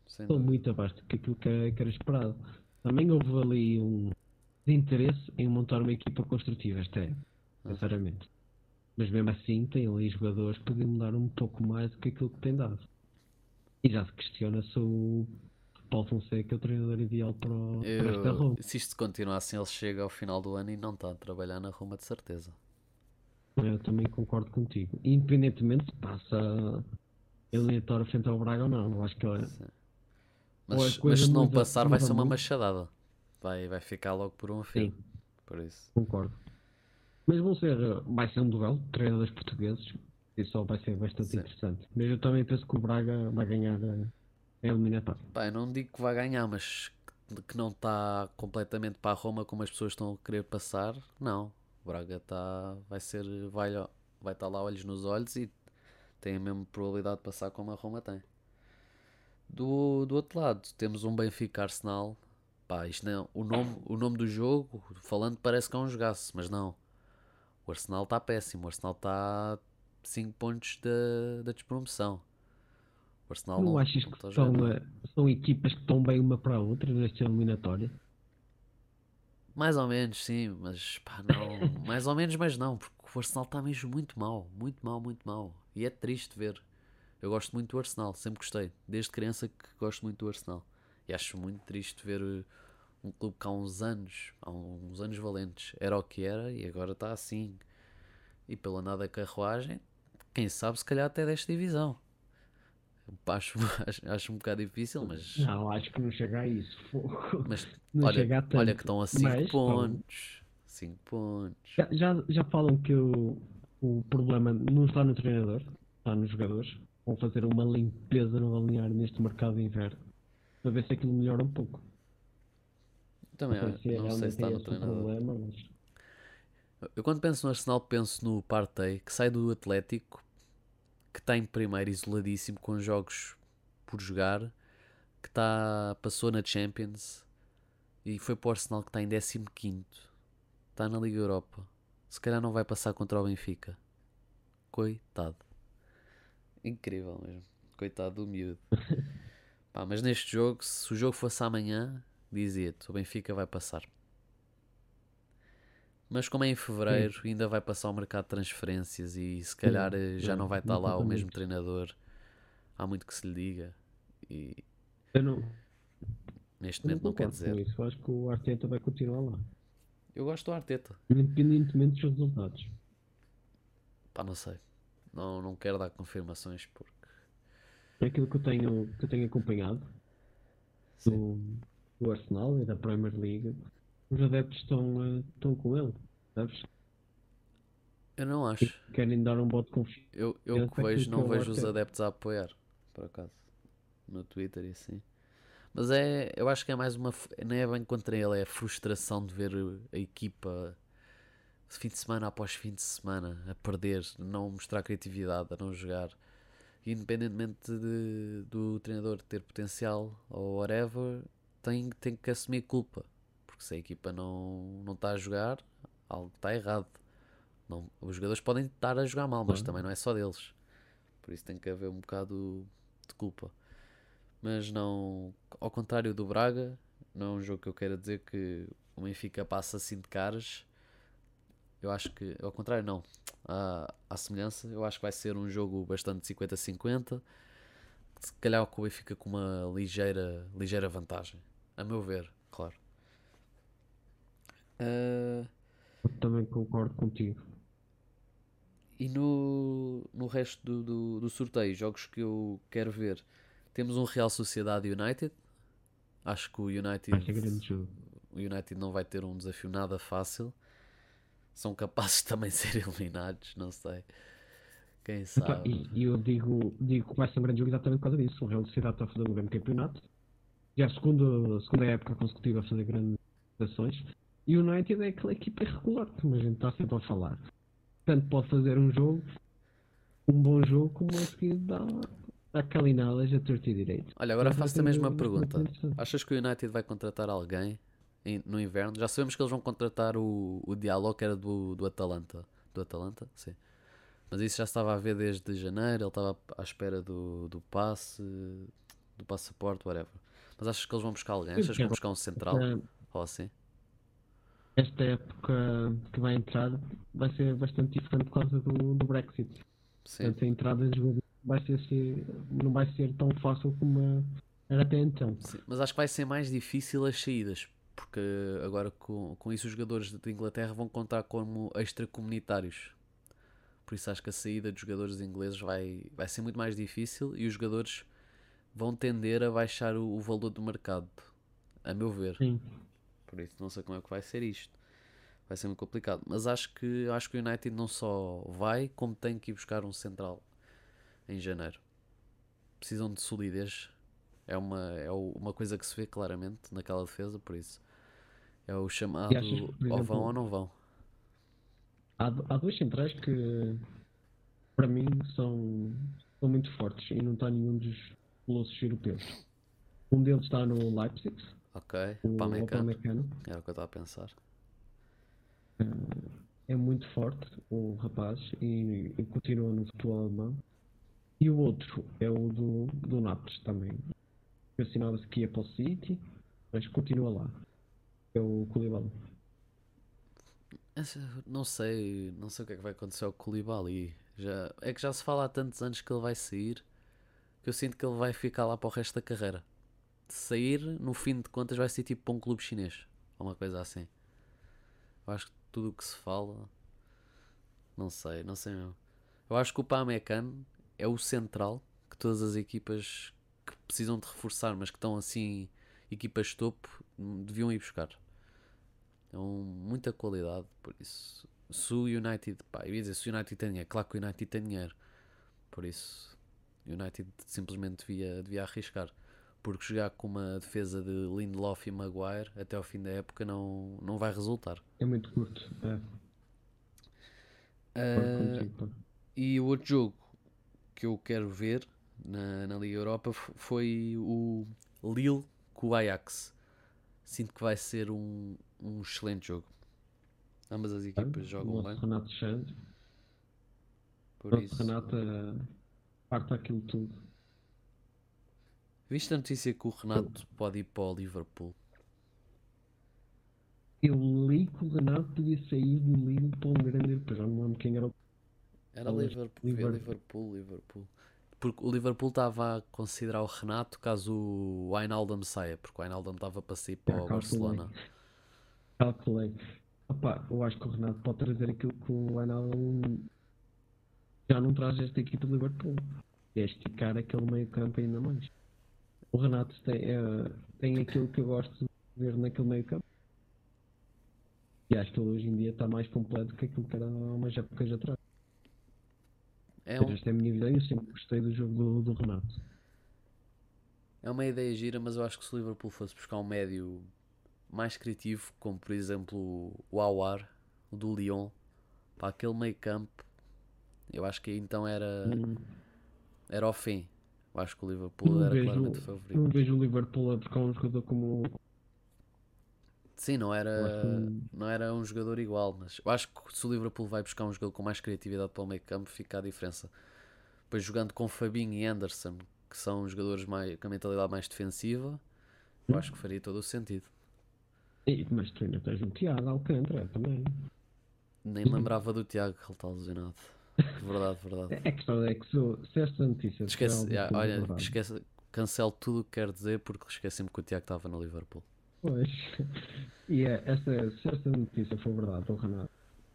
sem Estão dúvida. muito abaixo do que aquilo que era, que era esperado. Também houve ali um desinteresse em montar uma equipa construtiva esta época, Ah. sinceramente. Mas mesmo assim tem ali jogadores que podiam dar um pouco mais do que aquilo que tem dado. E já se questiona se o Paulo Fonseca é o treinador ideal para, o- para esta Eu, Roma. se isto continuar assim, ele chega ao final do ano e não está a trabalhar na Roma de certeza. Eu também concordo contigo. Independentemente se passa eliminatória frente ao Braga ou não. Eu acho que é- Sim. Mas, mas coisa se não passar, vai ser uma machadada. Vai, vai ficar logo por um fim. Sim. Por isso. Concordo. Mas vão ser, vai ser um duelo de treinadores portugueses. Isso só vai ser bastante Sim. interessante. Mas eu também penso que o Braga vai ganhar eliminatória. Pá, eu não digo que vai ganhar, mas que- não está completamente para a Roma como as pessoas estão a querer passar. Não. O Braga tá, vai ser. Vai, vai estar lá olhos nos olhos e tem a mesma probabilidade de passar como a Roma tem. Do, do outro lado, temos um Benfica Arsenal. Pá, isto não, o, nome, o nome do jogo, falando, parece que é um jogaço, mas não. O Arsenal está péssimo. O Arsenal está 5 pontos da, da despromoção. O Arsenal Não não, achas não que são, eh, são equipas que estão bem uma para a outra nesta eliminatória? Mais ou menos, sim, mas pá, não. Mais ou menos, mas não, porque o Arsenal está mesmo muito mal, muito mal, muito mal. E é triste ver. Eu gosto muito do Arsenal, sempre gostei. Desde criança que gosto muito do Arsenal. E acho muito triste ver eh, um clube que há uns anos, há uns anos valentes, era o que era e agora está assim. E pela nada carruagem, quem sabe se calhar até desta divisão. Acho, acho, acho um bocado difícil, mas. Não, acho que não chega a isso. Mas Não olha, chega a tanto. olha que estão a 5 Mas, estão. pontos. 5 pontos. Já, já, já falam que o, o problema não está no treinador, está nos jogadores. Vão fazer uma limpeza no balneário neste mercado de inverno. Para ver se aquilo melhora um pouco. Também, Não se é não sei se está no esse o treinador. problema, mas Eu quando penso no Arsenal penso no Partey, que sai do Atlético, que está em primeiro isoladíssimo com jogos por jogar, que está, passou na Champions e foi para o Arsenal que está em 15 está na Liga Europa. Se calhar não vai passar contra o Benfica. Coitado. Incrível mesmo. Coitado do miúdo. Pá, mas neste jogo, se o jogo fosse amanhã, dizia-te, o Benfica vai passar. Mas como é em fevereiro, ainda vai passar o mercado de transferências e se calhar eh, já não vai estar lá o mesmo treinador. Há muito que se lhe diga. E Eu não, neste momento não quer dizer. isso. Eu acho que o Arteta vai continuar lá. Eu gosto do Arteta. Independentemente dos resultados. Pá, não sei. Não, não quero dar confirmações porque. É aquilo que eu tenho, que eu tenho acompanhado Sim. do, do Arsenal e da Premier League. Os adeptos estão, eh, estão com ele. Sabes? Eu não acho. Querem dar um voto de confiança. Eu, eu que vejo, não vejo os adeptos a apoiar, por acaso. No Twitter e assim. Mas é, eu acho que é mais uma. Não é bem contra ele, é a frustração de ver a equipa fim de semana após fim de semana a perder, não mostrar criatividade, a não jogar. Independentemente de- do treinador ter potencial ou whatever, tem, tem que assumir culpa. Porque se a equipa não não está a jogar, algo está errado. Não, os jogadores podem estar a jogar mal, mas Claro. também não é só deles. Por isso tem que haver um bocado de culpa. Mas não, ao contrário do Braga, não é um jogo que eu quero dizer que o Benfica passa assim de caras. Eu acho que, ao contrário, não. À, à semelhança, eu acho que vai ser um jogo bastante 50-50. Se calhar o Benfica com uma ligeira, ligeira vantagem. A meu ver, claro. Eu também concordo contigo. E no, no resto do, do, do sorteio, jogos que eu quero ver, temos um Real Sociedade United. Acho que o United, o United não vai ter um desafio nada fácil. São capazes de também ser eliminados, não sei. Quem sabe? E, e eu digo, digo que vai ser um grande jogo exatamente por causa disso. O Real Sociedade está a fazer um grande campeonato. Já é a segunda, a segunda época consecutiva a fazer grandes ações. E o United é aquela equipa irregular, como a gente está sempre a falar. Tanto pode fazer um jogo, um bom jogo, como a seguir dá, dá calinadas a torto e direito. Olha, agora faço-te a mesma pergunta. interessante. Achas que o United vai contratar alguém em- no inverno? Já sabemos que eles vão contratar o, o Diallo, que era do, do Atalanta. Do Atalanta? Sim. Mas isso já estava a ver desde janeiro, ele estava à espera do, do passe, do passaporte, whatever. Mas achas que eles vão buscar alguém? Achas que vão buscar um central? Ou assim? Esta época que vai entrar vai ser bastante diferente por causa do, do Brexit. Sim. Portanto, a entrada de jogo vai ser, não vai ser tão fácil como era até então. Sim, Mas acho que vai ser mais difícil as saídas. Porque agora com, com isso os jogadores de Inglaterra vão contar como extracomunitários. Por isso acho que a saída dos jogadores ingleses vai, vai ser muito mais difícil e os jogadores vão tender a baixar o, o valor do mercado. A meu ver. Sim. Por isso não sei como é que vai ser isto. Vai ser muito complicado. Mas acho que acho que o United não só vai, como tem que ir buscar um central em janeiro. Precisam de solidez. É uma, é uma coisa que se vê claramente naquela defesa, por isso. É o chamado achas por ou vão exemplo, ou não vão. Há, há dois centrais que para mim são, são muito fortes e não está nenhum dos colossos europeus. Um deles está no Leipzig, Ok, o Pamecano. Upamecano. Era o que eu estava a pensar. É muito forte o rapaz e, e continua no futebol alemão. E o outro é o do, do Naples também. Que assinava-se que ia para o City, mas continua lá. É o Koulibaly. Não sei, não sei o que é que vai acontecer ao Koulibaly. Já, é que já se fala há tantos anos que ele vai sair que eu sinto que ele vai ficar lá para o resto da carreira. Sair, no fim de contas, vai ser tipo para um clube chinês ou uma coisa assim. Eu acho que tudo o que se fala, não sei, não sei mesmo. Eu acho que o Pamecano é o central que todas as equipas que precisam de reforçar, mas que estão assim, equipas topo, deviam ir buscar. É um, muita qualidade, por isso. Se o United, pá, eu ia dizer, se o United tem dinheiro, claro que o United tem dinheiro, por isso o United simplesmente devia, devia arriscar, porque jogar com uma defesa de Lindelof e Maguire até ao fim da época não, não vai resultar. É muito curto. É, Ah, pá. e o outro jogo que eu quero ver na, na Liga Europa foi o Lille com o Ajax. Sinto que vai ser um, um excelente jogo. Ambas as equipas o jogam bem, Renato. O por nosso isso. Renato eh, parte aquilo tudo. Viste a notícia que o Renato pode ir para o Liverpool? Eu li que o Renato devia sair do Lille para um grande. Já não me lembro quem era o Era Liverpool, Liverpool. Liverpool, Liverpool. porque o Liverpool estava a considerar o Renato caso o Wijnaldum saia, porque o Wijnaldum estava para sair para o calculei. Barcelona. Calculei. Opa, eu acho que o Renato pode trazer aquilo que o Wijnaldum já não traz esta equipa do Liverpool. É esticar aquele meio campo ainda mais. O Renato tem, é, tem aquilo que eu gosto de ver naquele meio campo. E acho que ele hoje em dia está mais completo que aquilo que era há umas épocas atrás. É, um, esta é a minha e eu sempre gostei do jogo do, do Renato. é uma ideia gira, mas eu acho que se o Liverpool fosse buscar um médio mais criativo, como por exemplo o Awar, o do Lyon, para aquele meio campo, eu acho que aí então era, Hum, era ao fim. Eu acho que o Liverpool Não era vejo- claramente o favorito. não vejo o Liverpool a buscar um jogador como. Sim, não era, que- não era um jogador igual, mas eu acho que se o Liverpool vai buscar um jogador com mais criatividade para o meio campo, fica a diferença. Depois jogando com Fabinho e Anderson, que são jogadores mais, com a mentalidade mais defensiva, eu acho que faria todo o sentido. E, mas tu ainda tens o Tiago Alcântara também. Nem me lembrava do Tiago que ele está lesionado. Verdade, verdade. É a questão é que se, se esta notícia. Esquece, como olha, verdade, esquece, cancelo tudo o que quero dizer porque esqueci-me que o Tiago estava no Liverpool. Pois. E é, essa, se esta notícia for verdade, o Renato,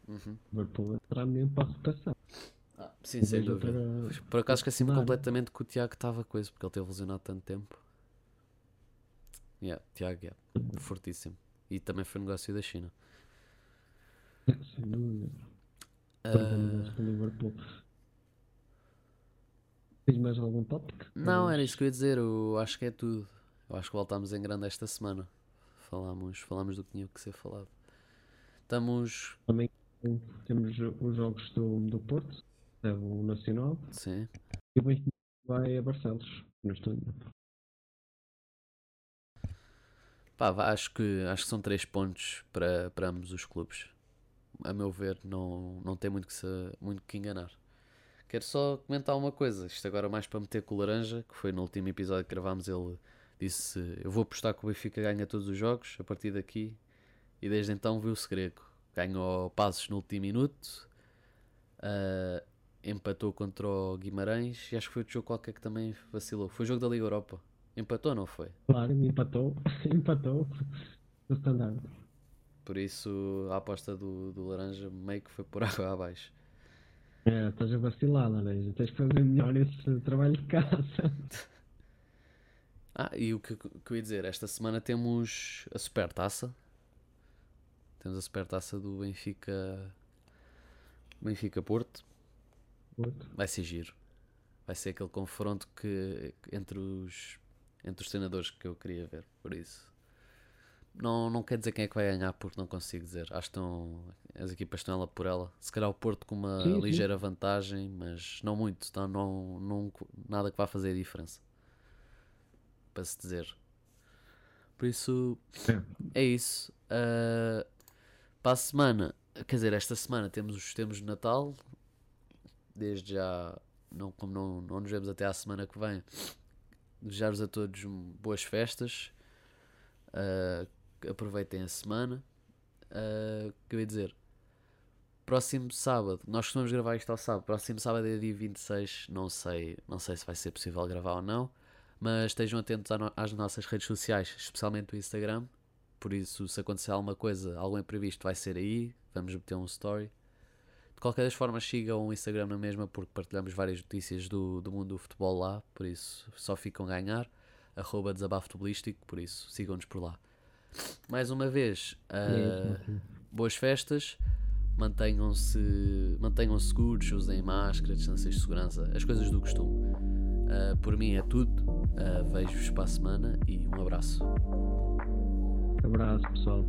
Uhum. Liverpool entrará mesmo para a rotação. Ah, sim, sem dúvida. outra- Por acaso esqueci-me completamente que o Tiago estava com isso, porque ele teve lesionado tanto tempo. Yeah, Tiago, yeah. fortíssimo. E também foi negócio da China. Sem dúvida. Perdemos o Liverpool. Tens mais algum tópico? não, era isso que eu ia dizer. Eu acho que é tudo. Eu acho que voltámos em grande esta semana. Falámos, falámos do que tinha que ser falado. Estamos. Também temos os jogos do, do Porto, é o Nacional, Sim. e o Benfica vai a Barcelos. Não estou Pá, acho que, acho que são três pontos para, para ambos os clubes. A meu ver, não, não tem muito que, se, muito que enganar. Quero só comentar uma coisa. Isto agora mais para meter com o Laranja, que foi no último episódio que gravámos. Ele disse: Eu vou apostar que o Benfica ganha todos os jogos a partir daqui. E desde então viu-se grego. Ganhou passos no último minuto, ah, empatou contra o Guimarães. E acho que foi outro jogo qualquer que também vacilou. Foi o jogo da Liga Europa. Empatou, não foi? Claro, empatou. empatou. No standard. Por isso a aposta do, do Laranja meio que foi por água abaixo. É, estás a vacilar, Laranja. Tens que fazer melhor esse trabalho de casa. Ah, e o que, que eu ia dizer, esta semana temos a Supertaça. Temos a Supertaça do Benfica Benfica Porto. Outro. Vai ser giro. Vai ser aquele confronto que entre os entre os treinadores que eu queria ver, por isso. Não, não quer dizer quem é que vai ganhar porque não consigo dizer. Acho que estão, as equipas estão ela por ela. Se calhar o Porto com uma Sim, sim. ligeira vantagem, mas não muito. Então não, não, nada que vá fazer a diferença. Para se dizer. Por isso, É. é isso. Ah, para a semana, quer dizer, esta semana temos os temos de Natal. Desde já, não, como não, não nos vemos até à semana que vem, desejar-vos a todos boas festas. Que aproveitem a semana. O que dizer? Próximo sábado, nós costumamos gravar isto ao sábado. Próximo sábado é dia 26. Não sei, não sei se vai ser possível gravar ou não. Mas estejam atentos às nossas redes sociais, especialmente o Instagram. Por isso, se acontecer alguma coisa, algum imprevisto, vai ser aí. Vamos meter um story. De qualquer das formas, sigam o Instagram na mesma, porque partilhamos várias notícias do, do mundo do futebol lá. Por isso, só ficam a ganhar. Arroba desabafo por isso, sigam-nos por lá. Mais uma vez, uh, boas festas. Mantenham-se mantenham -se seguros, usem máscara, distâncias de segurança, as coisas do costume. Uh, por mim é tudo. Uh, Vejo-vos para a semana e um abraço. Abraço, pessoal.